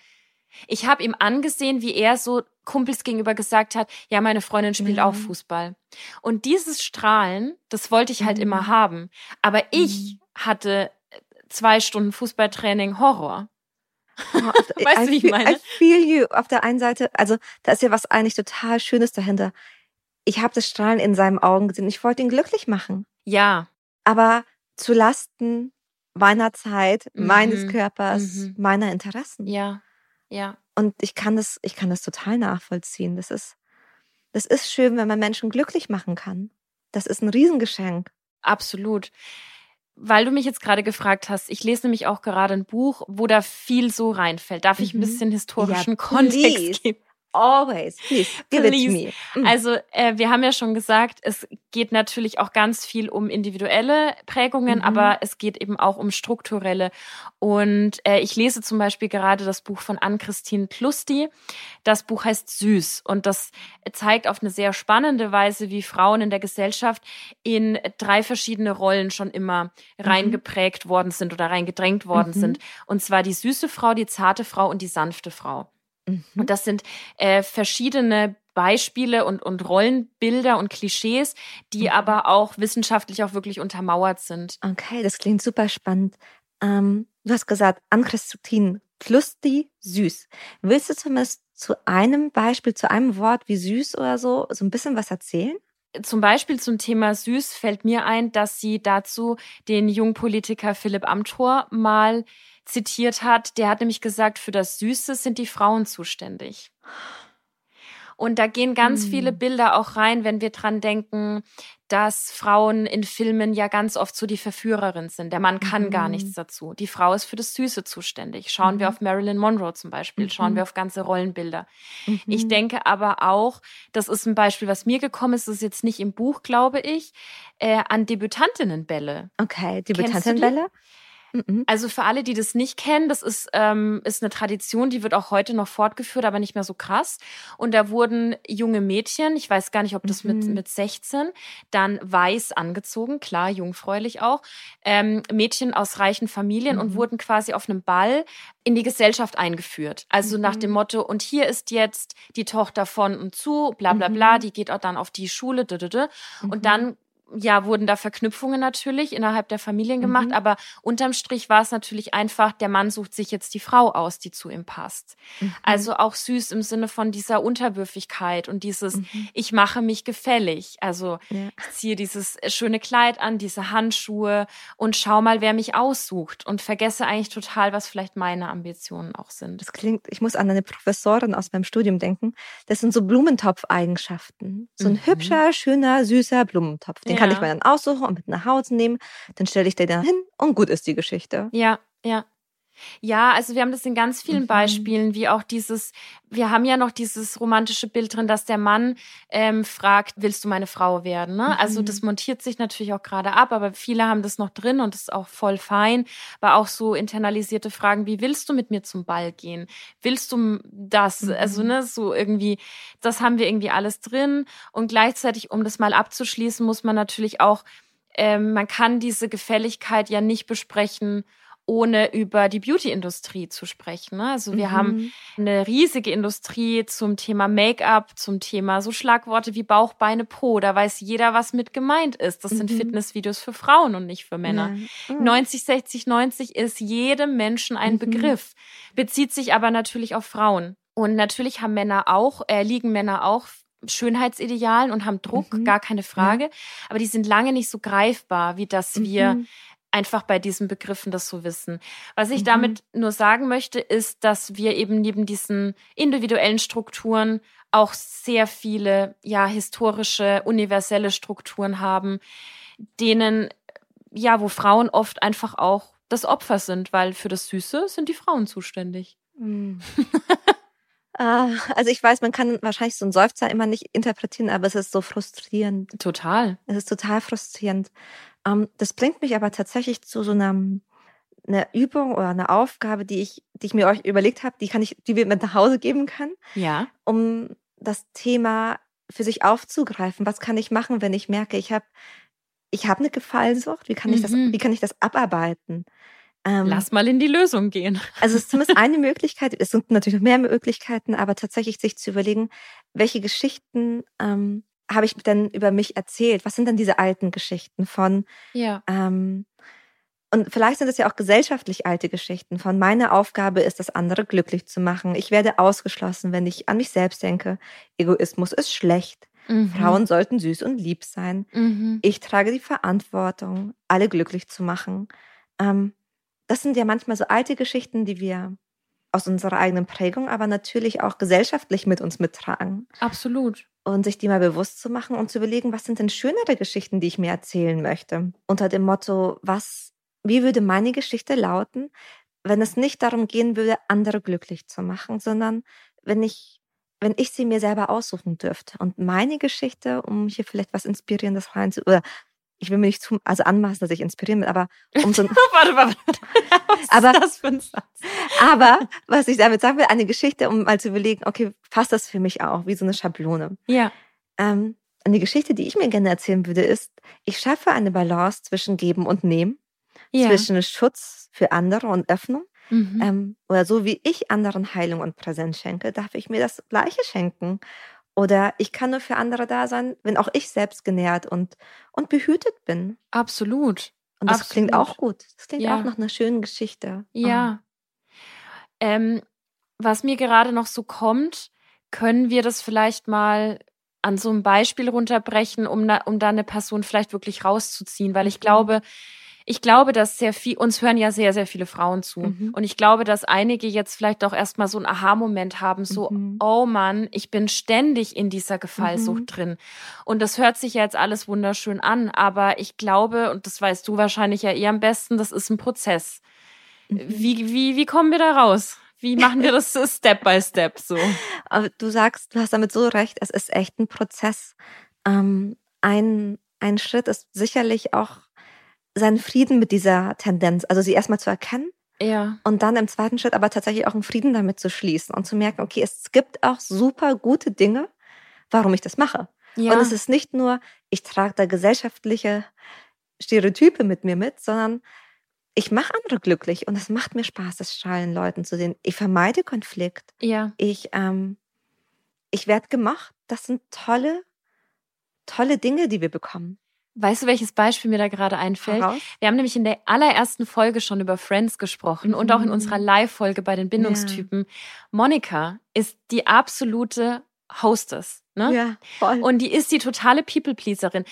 ich habe ihm angesehen, wie er so Kumpels gegenüber gesagt hat, ja, meine Freundin spielt
Ja.
auch Fußball. Und dieses Strahlen, das wollte ich halt
Mhm.
immer haben. Aber ich hatte zwei Stunden Fußballtraining Horror.
Oh,
Weißt du, wie ich meine?
I feel you. Auf der einen Seite, also da ist ja was eigentlich total Schönes dahinter. Ich habe das Strahlen in seinen Augen gesehen. Ich wollte ihn glücklich machen.
Ja,
Aber zu Lasten meiner Zeit, meines
Mhm.
Körpers,
Mhm.
meiner Interessen.
ja, ja.
Und ich kann das, ich kann das total nachvollziehen. Das ist, das ist schön, wenn man Menschen glücklich machen kann. Das ist ein Riesengeschenk.
Absolut. Weil du mich jetzt gerade gefragt hast, ich lese nämlich auch gerade ein Buch, wo da viel so reinfällt. Darf ich ein
Mhm.
bisschen historischen
Ja,
Kontext geben?
Always. Please, give it
Please.
to me. Mm.
Also äh, wir haben ja schon gesagt, es geht natürlich auch ganz viel um individuelle Prägungen,
Mhm.
aber es geht eben auch um strukturelle. Und äh, ich lese zum Beispiel gerade das Buch von Ann-Christine Klusti. Das Buch heißt Süß und das zeigt auf eine sehr spannende Weise, wie Frauen in der Gesellschaft in drei verschiedene Rollen schon immer reingeprägt worden sind oder reingedrängt worden
Mhm.
sind. Und zwar die süße Frau, die zarte Frau und die sanfte Frau.
Mhm.
Und das sind äh, verschiedene Beispiele und, und Rollenbilder und Klischees, die
Mhm.
aber auch wissenschaftlich auch wirklich untermauert sind.
Okay, das klingt super spannend. Ähm, du hast gesagt, Ann-Christine Klusti, süß. Willst du zumindest zu einem Beispiel, zu einem Wort wie süß oder so, so ein bisschen was erzählen?
Zum Beispiel zum Thema Süß fällt mir ein, dass sie dazu den Jungpolitiker Philipp Amthor mal zitiert hat. Der hat nämlich gesagt, für das Süße sind die Frauen zuständig. Und da gehen ganz
Hm.
viele Bilder auch rein, wenn wir dran denken, dass Frauen in Filmen ja ganz oft so die Verführerin sind. Der Mann kann gar
Mhm.
nichts dazu. Die Frau ist für das Süße zuständig. Schauen wir
Mhm.
auf Marilyn Monroe zum Beispiel, schauen
Mhm.
wir auf ganze Rollenbilder. Ich
Mhm.
denke aber auch, das ist ein Beispiel, was mir gekommen ist, das ist jetzt nicht im Buch, glaube ich, äh, an Debütantinnenbälle.
Okay, die Mhm.
Also für alle, die das nicht kennen, das ist, ähm, ist eine Tradition, die wird auch heute noch fortgeführt, aber nicht mehr so krass. Und da wurden junge Mädchen, ich weiß gar nicht, ob das mit,
Mhm.
mit 16, dann weiß angezogen, klar, jungfräulich auch, ähm, Mädchen aus reichen Familien und
Mhm.
wurden quasi auf einem Ball in die Gesellschaft eingeführt. Also nach
Mhm.
dem Motto, und hier ist jetzt die Tochter von und zu, bla bla bla,
Mhm.
die geht auch dann auf die Schule, d -d -d.
Mhm.
und dann ja, wurden da Verknüpfungen natürlich innerhalb der Familien gemacht,
Mhm.
aber unterm Strich war es natürlich einfach, der Mann sucht sich jetzt die Frau aus, die zu ihm passt.
Mhm.
Also auch süß im Sinne von dieser Unterwürfigkeit und dieses,
Mhm.
ich mache mich gefällig. Also
Ja.
ich ziehe dieses schöne Kleid an, diese Handschuhe und schau mal, wer mich aussucht und vergesse eigentlich total, was vielleicht meine Ambitionen auch sind.
Das klingt, ich muss an eine Professorin aus meinem Studium denken. Das sind so Blumentopf-Eigenschaften. So ein
Mhm.
hübscher, schöner, süßer Blumentopf. Den kann
Ja.
ich mir dann aussuchen und mit nach Hause nehmen. Dann stelle ich den da hin und gut ist die Geschichte.
Ja, ja. Ja, also wir haben das in ganz vielen
Mhm.
Beispielen, wie auch dieses, wir haben ja noch dieses romantische Bild drin, dass der Mann ähm, fragt, willst du meine Frau werden? Ne? Also
Mhm.
das montiert sich natürlich auch gerade ab, aber viele haben das noch drin und das ist auch voll fein. Aber auch so internalisierte Fragen, wie willst du mit mir zum Ball gehen? Willst du das?
Mhm.
Also ne, so irgendwie, das haben wir irgendwie alles drin. Und gleichzeitig, um das mal abzuschließen, muss man natürlich auch, ähm, man kann diese Gefälligkeit ja nicht besprechen, ohne über die Beauty-Industrie zu sprechen. Ne? Also wir
Mhm.
haben eine riesige Industrie zum Thema Make-up, zum Thema so Schlagworte wie Bauch, Beine, Po. Da weiß jeder, was mit gemeint ist. Das sind
Mhm.
Fitnessvideos für Frauen und nicht für Männer.
Ja.
90, 60, 90 ist jedem Menschen ein
Mhm.
Begriff, bezieht sich aber natürlich auf Frauen. Und natürlich haben Männer auch, äh, liegen Männer auch Schönheitsidealen und haben Druck,
Mhm.
gar keine Frage. Aber die sind lange nicht so greifbar, wie dass wir
Mhm.
Einfach bei diesen Begriffen das so wissen. Was ich
Mhm.
damit nur sagen möchte, ist, dass wir eben neben diesen individuellen Strukturen auch sehr viele, ja, historische, universelle Strukturen haben, denen ja, wo Frauen oft einfach auch das Opfer sind, weil für das Süße sind die Frauen zuständig.
Mm. Ah, also ich weiß, man kann wahrscheinlich so einen Seufzer immer nicht interpretieren, aber es ist so frustrierend.
Total.
Es ist total frustrierend. Ähm, das bringt mich aber tatsächlich zu so einer, einer Übung oder einer Aufgabe, die ich, die ich mir euch überlegt habe, die kann ich, die wir mit nach Hause geben können.
Ja.
Um das Thema für sich aufzugreifen. Was kann ich machen, wenn ich merke, ich habe ich habe eine Gefallensucht? Wie kann ich das,
Mhm.
wie kann ich das abarbeiten? Ähm,
Lass mal in die Lösung gehen.
also es ist zumindest eine Möglichkeit, es sind natürlich noch mehr Möglichkeiten, aber tatsächlich sich zu überlegen, welche Geschichten ähm, habe ich denn über mich erzählt? Was sind denn diese alten Geschichten von,
Ja.
ähm, und vielleicht sind es ja auch gesellschaftlich alte Geschichten von meine Aufgabe ist es, andere glücklich zu machen. Ich werde ausgeschlossen, wenn ich an mich selbst denke. Egoismus ist schlecht.
Mhm.
Frauen sollten süß und lieb sein.
Mhm.
Ich trage die Verantwortung, alle glücklich zu machen. Ähm, das sind ja manchmal so alte Geschichten, die wir aus unserer eigenen Prägung, aber natürlich auch gesellschaftlich mit uns mittragen.
Absolut.
Und sich die mal bewusst zu machen und zu überlegen, was sind denn schönere Geschichten, die ich mir erzählen möchte. Unter dem Motto, was, wie würde meine Geschichte lauten, wenn es nicht darum gehen würde, andere glücklich zu machen, sondern wenn ich, wenn ich sie mir selber aussuchen dürfte. Und meine Geschichte, um hier vielleicht was Inspirierendes rein oder ich will mir nicht zu, also anmaßen, dass ich inspirieren will, aber um so,
warte, warte. Was
Aber-
ist das für ein Satz?
aber was ich damit sagen will, eine Geschichte, um mal zu überlegen, okay, passt das für mich auch, wie so eine Schablone.
Ja.
Ähm, die Geschichte, die ich mir gerne erzählen würde, ist, ich schaffe eine Balance zwischen Geben und Nehmen,
Ja.
zwischen Schutz für andere und Öffnung.
Mhm.
Ähm, oder so wie ich anderen Heilung und Präsenz schenke, darf ich mir das Gleiche schenken. Oder ich kann nur für andere da sein, wenn auch ich selbst genährt und, und behütet bin.
Absolut.
Und das klingt
Absolut.
auch gut. Das klingt
Ja.
auch nach einer schönen Geschichte.
Ja. Ähm, was mir gerade noch so kommt, können wir das vielleicht mal an so einem Beispiel runterbrechen, um, um da eine Person vielleicht wirklich rauszuziehen, weil ich
Mhm.
Ich glaube, dass sehr viel, uns hören ja sehr, sehr viele Frauen zu.
Mhm.
Und ich glaube, dass einige jetzt vielleicht auch erstmal so einen Aha-Moment haben, so,
Mhm.
oh Mann, ich bin ständig in dieser Gefallsucht
Mhm.
drin. Und das hört sich ja jetzt alles wunderschön an, aber ich glaube, und das weißt du wahrscheinlich ja eh am besten, das ist ein Prozess.
Mhm.
Wie, wie, wie kommen wir da raus? Wie machen wir das Step by Step so?
Aber du sagst, du hast damit so recht, es ist echt ein Prozess. Ähm, ein, ein Schritt ist sicherlich auch seinen Frieden mit dieser Tendenz, also sie erstmal zu erkennen
Ja.
und dann im zweiten Schritt aber tatsächlich auch einen Frieden damit zu schließen und zu merken, okay, es gibt auch super gute Dinge, warum ich das mache.
ja.
Und es ist nicht nur, ich trage da gesellschaftliche Stereotype mit mir mit, sondern ich mache andere glücklich und es macht mir Spaß, das strahlen Leuten zu sehen. Ich vermeide Konflikt.
ja.
Ich, ähm, ich werde gemacht. Das sind tolle, tolle Dinge, die wir bekommen.
Weißt du, welches Beispiel mir da gerade einfällt?
Heraus.
Wir haben nämlich in der allerersten Folge schon über Friends gesprochen und auch in
Mhm.
unserer Live-Folge bei den Bindungstypen. Monika ist die absolute Hostess. Ne?
Ja, voll.
Und die ist die totale People-Pleaserin.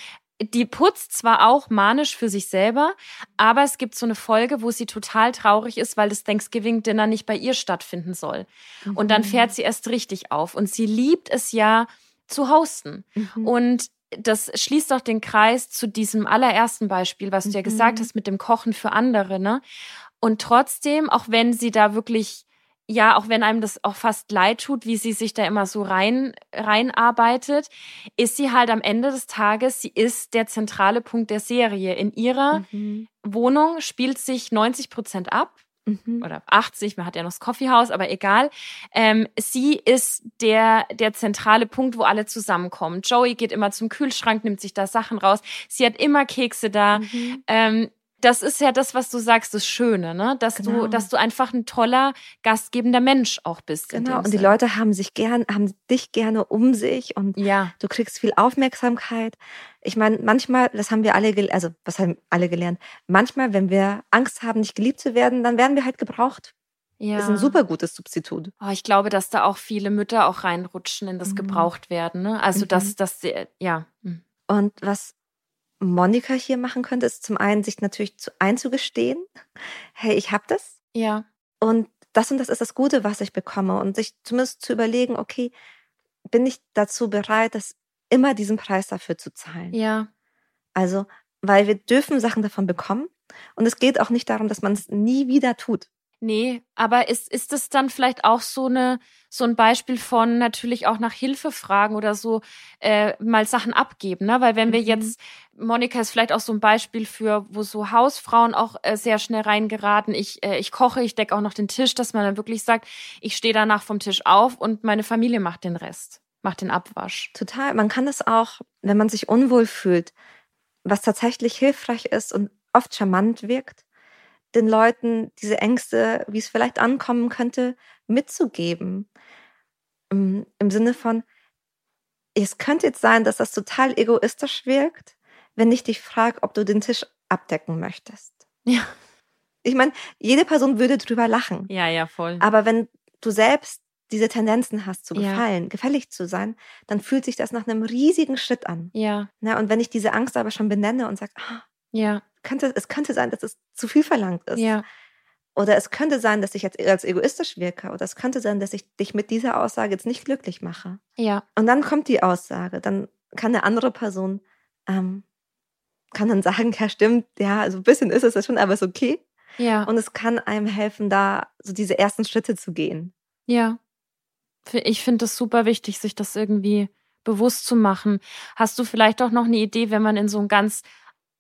Die putzt zwar auch manisch für sich selber, aber es gibt so eine Folge, wo sie total traurig ist, weil das Thanksgiving-Dinner nicht bei ihr stattfinden soll. Und dann
Mhm.
fährt sie erst richtig auf. Und sie liebt es ja zu hosten.
Mhm.
Und das schließt auch den Kreis zu diesem allerersten Beispiel, was du ja
Mhm.
gesagt hast mit dem Kochen für andere, ne? Und trotzdem, auch wenn sie da wirklich, ja, auch wenn einem das auch fast leid tut, wie sie sich da immer so rein, reinarbeitet, ist sie halt am Ende des Tages, sie ist der zentrale Punkt der Serie. In ihrer
Mhm.
Wohnung spielt sich 90 Prozent ab
Mhm.
oder 80, man hat ja noch das Coffeehouse, aber egal. Ähm, sie ist der, der zentrale Punkt, wo alle zusammenkommen. Joey geht immer zum Kühlschrank, nimmt sich da Sachen raus. Sie hat immer Kekse da.
Mhm.
Ähm, das ist ja das, was du sagst, das Schöne, ne? Dass
Genau.
du, dass du einfach ein toller, gastgebender Mensch auch bist.
Genau. Und die. Leute haben sich gern, haben dich gerne um sich und
Ja,
du kriegst viel Aufmerksamkeit. Ich meine, manchmal, das haben wir alle, also was haben alle gelernt? Manchmal, wenn wir Angst haben, nicht geliebt zu werden, dann werden wir halt gebraucht.
ja.
Das ist ein super gutes Substitut.
Oh, ich glaube, dass da auch viele Mütter auch reinrutschen in das
Mhm.
gebraucht werden, ne? Also,
Mhm.
dass, dass, sie- ja. hm.
Und was Monika hier machen könnte, ist zum einen sich natürlich zu, einzugestehen, hey, ich habe das
Ja,
und das und das ist das Gute, was ich bekomme und sich zumindest zu überlegen, okay, bin ich dazu bereit, das immer diesen Preis dafür zu zahlen?
ja,
Also weil wir dürfen Sachen davon bekommen. Und es geht auch nicht darum, dass man es nie wieder tut.
Nee, aber ist, ist das dann vielleicht auch so eine so ein Beispiel von natürlich auch nach Hilfe fragen oder so äh, mal Sachen abgeben, ne? Weil wenn wir mhm. jetzt Monika ist vielleicht auch so ein Beispiel für, wo so Hausfrauen auch äh, sehr schnell reingeraten. Ich äh, ich koche, ich decke auch noch den Tisch, dass man dann wirklich sagt, ich stehe danach vom Tisch auf und meine Familie macht den Rest, macht den Abwasch.
Total. Man kann das auch, wenn man sich unwohl fühlt, was tatsächlich hilfreich ist und oft charmant wirkt den Leuten diese Ängste, wie es vielleicht ankommen könnte, mitzugeben. Im, Im Sinne von, es könnte jetzt sein, dass das total egoistisch wirkt, wenn ich dich frage, ob du den Tisch abdecken möchtest.
Ja.
Ich meine, jede Person würde drüber lachen.
Ja, ja, voll.
Aber wenn du selbst diese Tendenzen hast zu gefallen, ja. gefällig zu sein, dann fühlt sich das nach einem riesigen Schritt an.
Ja.
Na, und wenn ich diese Angst aber schon benenne und sage, ah,
ja
könnte, es könnte sein, dass es zu viel verlangt ist.
Ja.
Oder es könnte sein, dass ich jetzt als egoistisch wirke. Oder es könnte sein, dass ich dich mit dieser Aussage jetzt nicht glücklich mache.
Ja.
Und dann kommt die Aussage. Dann kann eine andere Person, ähm, kann dann sagen, ja, stimmt, ja, also ein bisschen ist es schon, aber ist okay.
Ja.
Und es kann einem helfen, da so diese ersten Schritte zu gehen.
Ja. Ich finde es super wichtig, sich das irgendwie bewusst zu machen. Hast du vielleicht auch noch eine Idee, wenn man in so ein ganz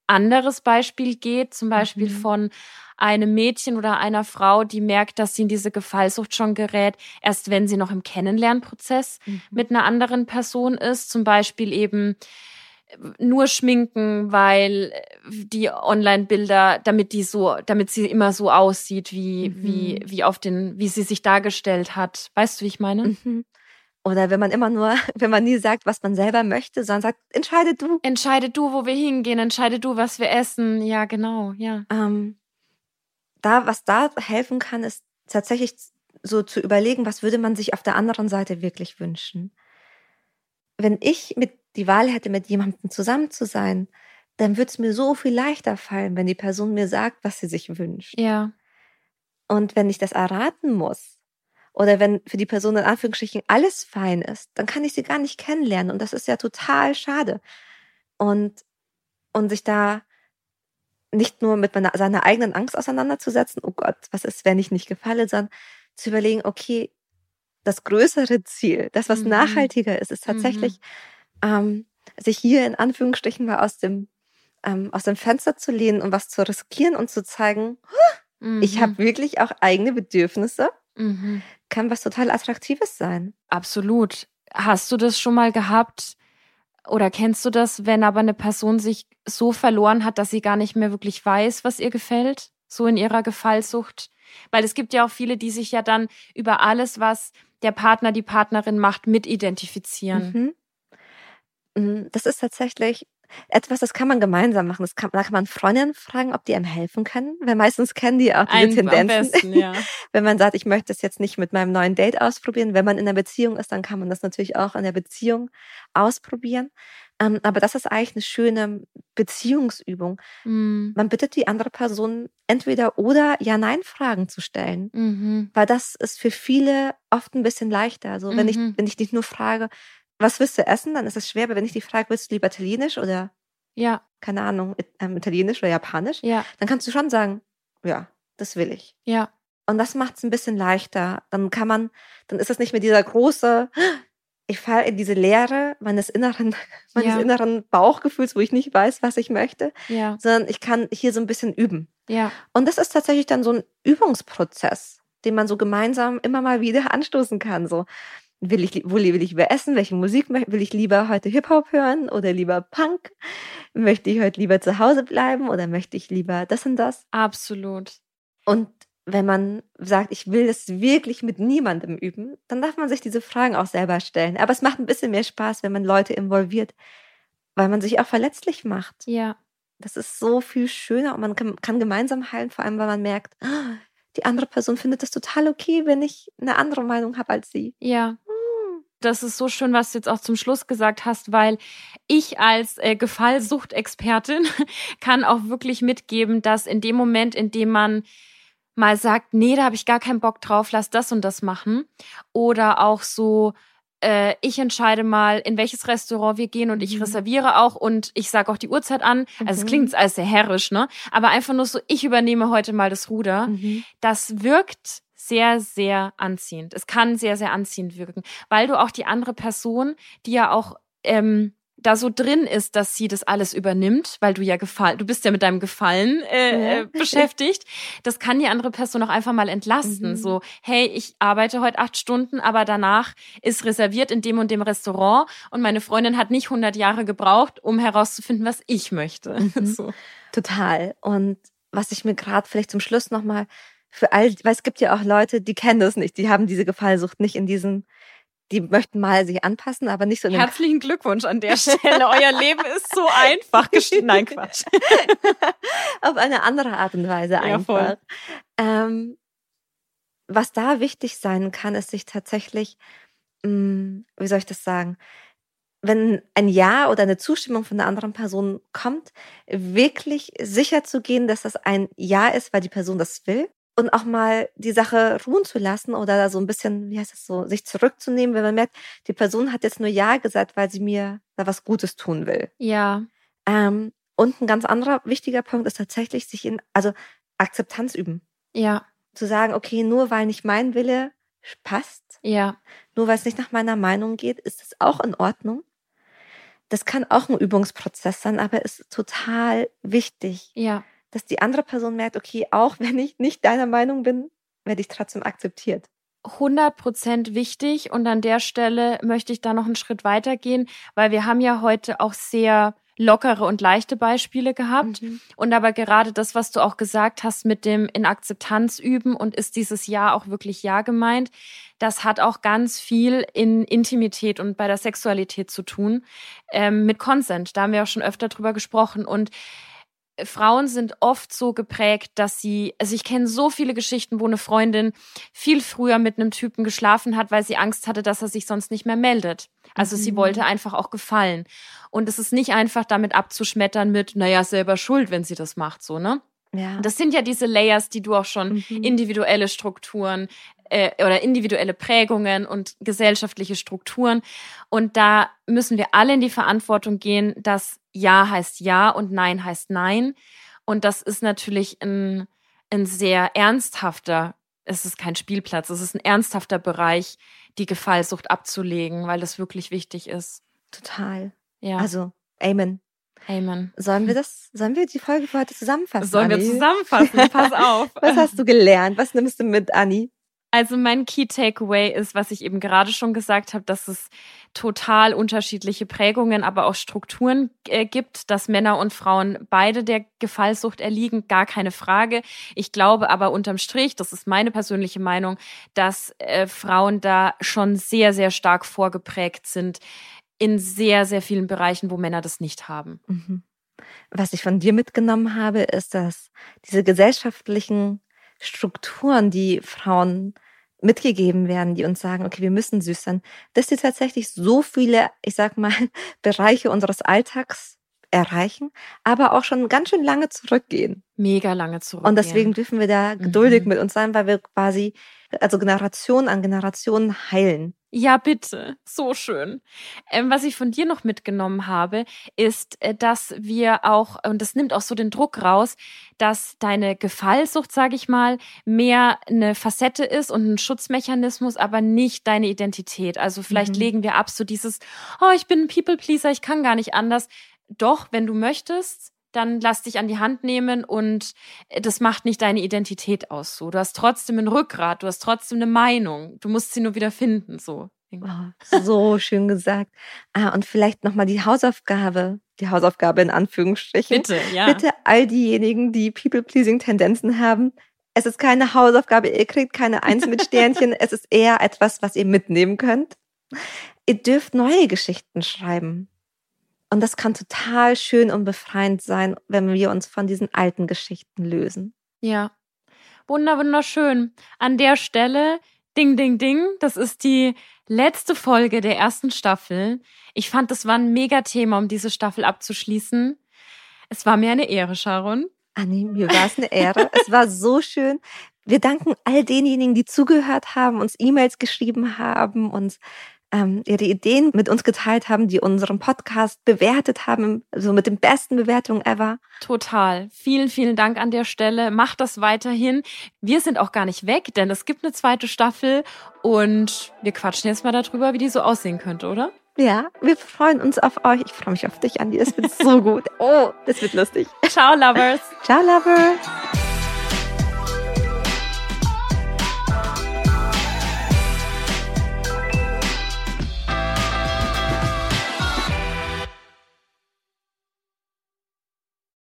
anderes Beispiel geht, zum Beispiel mhm. von einem Mädchen oder einer Frau, die merkt, dass sie in diese Gefallsucht schon gerät, erst wenn sie noch im Kennenlernprozess mhm. mit einer anderen Person ist, zum Beispiel eben nur schminken, weil die Online-Bilder, damit die so, damit sie immer so aussieht, wie, mhm. wie, wie auf den, wie sie sich dargestellt hat. Weißt du, wie ich meine?
Oder wenn man immer nur, wenn man nie sagt, was man selber möchte, sondern sagt, entscheide du.
Entscheide du, wo wir hingehen, entscheide du, was wir essen. Ja, genau, ja.
Ähm, da, was da helfen kann, ist tatsächlich so zu überlegen, was würde man sich auf der anderen Seite wirklich wünschen. Wenn ich mit die Wahl hätte, mit jemandem zusammen zu sein, dann würde es mir so viel leichter fallen, wenn die Person mir sagt, was sie sich wünscht.
Ja.
Und wenn ich das erraten muss, oder wenn für die Person in Anführungsstrichen alles fein ist, dann kann ich sie gar nicht kennenlernen. Und das ist ja total schade. Und, und sich da nicht nur mit meiner, seiner eigenen Angst auseinanderzusetzen, oh Gott, was ist, wenn ich nicht gefalle, sondern zu überlegen, okay, das größere Ziel, das, was mhm. nachhaltiger ist, ist tatsächlich, mhm. ähm, sich hier in Anführungsstrichen mal aus dem, ähm, aus dem Fenster zu lehnen und was zu riskieren und zu zeigen, mhm. ich habe wirklich auch eigene Bedürfnisse. Mhm kann was total Attraktives sein.
Absolut. Hast du das schon mal gehabt oder kennst du das, wenn aber eine Person sich so verloren hat, dass sie gar nicht mehr wirklich weiß, was ihr gefällt? So in ihrer Gefallsucht? Weil es gibt ja auch viele, die sich ja dann über alles, was der Partner, die Partnerin macht, mitidentifizieren.
Mhm. Mm, das ist tatsächlich etwas, das kann man gemeinsam machen. Das kann, da kann man Freundinnen fragen, ob die einem helfen können, weil meistens kennen die auch diese Ein, Tendenzen. Besten, ja. wenn man sagt, ich möchte das jetzt nicht mit meinem neuen Date ausprobieren. Wenn man in einer Beziehung ist, dann kann man das natürlich auch in der Beziehung ausprobieren. Ähm, aber das ist eigentlich eine schöne Beziehungsübung. Mhm. Man bittet die andere Person entweder oder Ja-Nein-Fragen zu stellen. Mhm. Weil das ist für viele oft ein bisschen leichter. Also wenn ich, mhm. wenn ich dich nur frage, was willst du essen? Dann ist es schwer, aber wenn ich dich frage, willst du lieber Italienisch oder
ja.
keine Ahnung, ähm, Italienisch oder Japanisch,
ja.
dann kannst du schon sagen, ja, das will ich.
Ja.
Und das macht es ein bisschen leichter. Dann kann man, dann ist es nicht mehr dieser große, ich falle in diese Leere meines inneren, meines ja. inneren Bauchgefühls, wo ich nicht weiß, was ich möchte,
ja.
sondern ich kann hier so ein bisschen üben.
Ja.
Und das ist tatsächlich dann so ein Übungsprozess, den man so gemeinsam immer mal wieder anstoßen kann. So, will ich, wo will ich lieber essen? Welche Musik will ich lieber heute Hip-Hop hören oder lieber Punk? Möchte ich heute lieber zu Hause bleiben oder möchte ich lieber das und das?
Absolut.
Und wenn man sagt, ich will das wirklich mit niemandem üben, dann darf man sich diese Fragen auch selber stellen. Aber es macht ein bisschen mehr Spaß, wenn man Leute involviert, weil man sich auch verletzlich macht.
Ja.
Das ist so viel schöner und man kann, kann gemeinsam heilen, vor allem weil man merkt, die andere Person findet das total okay, wenn ich eine andere Meinung habe als sie.
Ja das ist so schön, was du jetzt auch zum Schluss gesagt hast, weil ich als äh, Gefallsuchtexpertin kann auch wirklich mitgeben, dass in dem Moment, in dem man mal sagt, nee, da habe ich gar keinen Bock drauf, lass das und das machen. Oder auch so äh, ich entscheide mal, in welches Restaurant wir gehen und ich
Mhm.
reserviere auch und ich sage auch die Uhrzeit an. Also es
Mhm.
klingt alles sehr herrisch, ne? Aber einfach nur so, ich übernehme heute mal das Ruder.
Mhm.
Das wirkt sehr, sehr anziehend. Es kann sehr, sehr anziehend wirken, weil du auch die andere Person, die ja auch ähm, da so drin ist, dass sie das alles übernimmt, weil du ja gefallen, du bist ja mit deinem Gefallen äh,
Ja.
äh, beschäftigt. Das kann die andere Person auch einfach mal entlasten.
Mhm.
So, hey, ich arbeite heute acht Stunden, aber danach ist reserviert in dem und dem Restaurant und meine Freundin hat nicht 100 Jahre gebraucht, um herauszufinden, was ich möchte.
Mhm.
So.
Total. Und was ich mir gerade vielleicht zum Schluss nochmal für all, weil es gibt ja auch Leute, die kennen das nicht, die haben diese Gefallsucht nicht in diesem, die möchten mal sich anpassen, aber nicht so in
Herzlichen Glückwunsch an der Stelle. Euer Leben ist so einfach gestellt. Nein, Quatsch.
auf eine andere Art und Weise
Ja,
einfach. Ähm, was da wichtig sein kann, ist sich tatsächlich, mh, wie soll ich das sagen, wenn ein Ja oder eine Zustimmung von der anderen Person kommt, wirklich sicher zu gehen, dass das ein Ja ist, weil die Person das will. Und auch mal die Sache ruhen zu lassen oder da so ein bisschen, wie heißt das so, sich zurückzunehmen, wenn man merkt, die Person hat jetzt nur Ja gesagt, weil sie mir da was Gutes tun will.
Ja,
Ähm, und ein ganz anderer wichtiger Punkt ist tatsächlich sich in, also Akzeptanz üben.
ja,
Zu sagen, okay, nur weil nicht mein Wille passt,
ja,
nur weil es nicht nach meiner Meinung geht, ist es auch in Ordnung. Das kann auch ein Übungsprozess sein, aber ist total wichtig,
ja.
Dass die andere Person merkt, okay, auch wenn ich nicht deiner Meinung bin, werde ich trotzdem akzeptiert.
100% wichtig und an der Stelle möchte ich da noch einen Schritt weitergehen, weil wir haben ja heute auch sehr lockere und leichte Beispiele gehabt
Mhm.
und aber gerade das, was du auch gesagt hast mit dem in Akzeptanz üben und ist dieses Ja auch wirklich Ja gemeint, das hat auch ganz viel in Intimität und bei der Sexualität zu tun ähm, mit Consent. Da haben wir auch schon öfter drüber gesprochen und Frauen sind oft so geprägt, dass sie, also ich kenne so viele Geschichten, wo eine Freundin viel früher mit einem Typen geschlafen hat, weil sie Angst hatte, dass er sich sonst nicht mehr meldet. Also sie
Mhm.
wollte einfach auch gefallen. Und es ist nicht einfach damit abzuschmettern mit, naja, selber schuld, wenn sie das macht, so, ne?
Ja.
Das sind ja diese Layers, die du auch schon
Mhm.
individuelle Strukturen äh, oder individuelle Prägungen und gesellschaftliche Strukturen. Und da müssen wir alle in die Verantwortung gehen, dass Ja heißt Ja und Nein heißt Nein. Und das ist natürlich ein, ein sehr ernsthafter, es ist kein Spielplatz, es ist ein ernsthafter Bereich, die Gefallsucht abzulegen, weil das wirklich wichtig ist.
Total.
Ja,
Also, Amen.
Amen.
Sollen wir das, sollen wir die Folge für heute zusammenfassen?
Sollen wir
Anni?
zusammenfassen? Pass auf.
Was hast du gelernt? Was nimmst du mit, Anni?
Also mein Key Takeaway ist, was ich eben gerade schon gesagt habe, dass es total unterschiedliche Prägungen, aber auch Strukturen äh, gibt, dass Männer und Frauen beide der Gefallsucht erliegen, gar keine Frage. Ich glaube aber unterm Strich, das ist meine persönliche Meinung, dass äh, Frauen da schon sehr, sehr stark vorgeprägt sind in sehr, sehr vielen Bereichen, wo Männer das nicht haben.
Mhm. Was ich von dir mitgenommen habe, ist, dass diese gesellschaftlichen Strukturen, die Frauen mitgegeben werden, die uns sagen, okay, wir müssen süß sein, dass sie tatsächlich so viele, ich sag mal, Bereiche unseres Alltags erreichen, aber auch schon ganz schön lange zurückgehen.
Mega lange zurück.
Und deswegen dürfen wir da geduldig
Mhm.
mit uns sein, weil wir quasi, also Generation an Generationen heilen.
Ja, bitte. So schön. Ähm, was ich von dir noch mitgenommen habe, ist, äh, dass wir auch, und das nimmt auch so den Druck raus, dass deine Gefallsucht, sage ich mal, mehr eine Facette ist und ein Schutzmechanismus, aber nicht deine Identität. Also vielleicht
Mhm.
legen wir ab so dieses, oh, ich bin ein People-Pleaser, ich kann gar nicht anders. Doch, wenn du möchtest, dann lass dich an die Hand nehmen und äh, das macht nicht deine Identität aus. So, du hast trotzdem ein Rückgrat, du hast trotzdem eine Meinung. Du musst sie nur wieder finden. So.
Oh, so schön gesagt. Ah, und vielleicht nochmal die Hausaufgabe, die Hausaufgabe in Anführungsstrichen.
Bitte, ja.
Bitte all diejenigen, die People-Pleasing-Tendenzen haben. Es ist keine Hausaufgabe, ihr kriegt keine Eins mit Sternchen. es ist eher etwas, was ihr mitnehmen könnt. Ihr dürft neue Geschichten schreiben. Und das kann total schön und befreiend sein, wenn wir uns von diesen alten Geschichten lösen.
Ja. Wunder, wunderschön. An der Stelle, ding, ding, ding, das ist die letzte Folge der ersten Staffel. Ich fand, das war ein Mega-Thema, um diese Staffel abzuschließen. Es war mir eine Ehre, Sharon.
Anni, mir war es eine Ehre. es war so schön. Wir danken all denjenigen, die zugehört haben, uns E-Mails geschrieben haben, uns ähm, ihre Ideen mit uns geteilt haben, die unseren Podcast bewertet haben, so also mit den besten Bewertungen ever.
Total. Vielen, vielen Dank an der Stelle. Macht das weiterhin. Wir sind auch gar nicht weg, denn es gibt eine zweite Staffel und wir quatschen jetzt mal darüber, wie die so aussehen könnte, oder?
Ja, wir freuen uns auf euch. Ich freue mich auf dich, Andi. Das wird so gut. Oh, das wird lustig.
Ciao, Lovers.
Ciao, Lovers.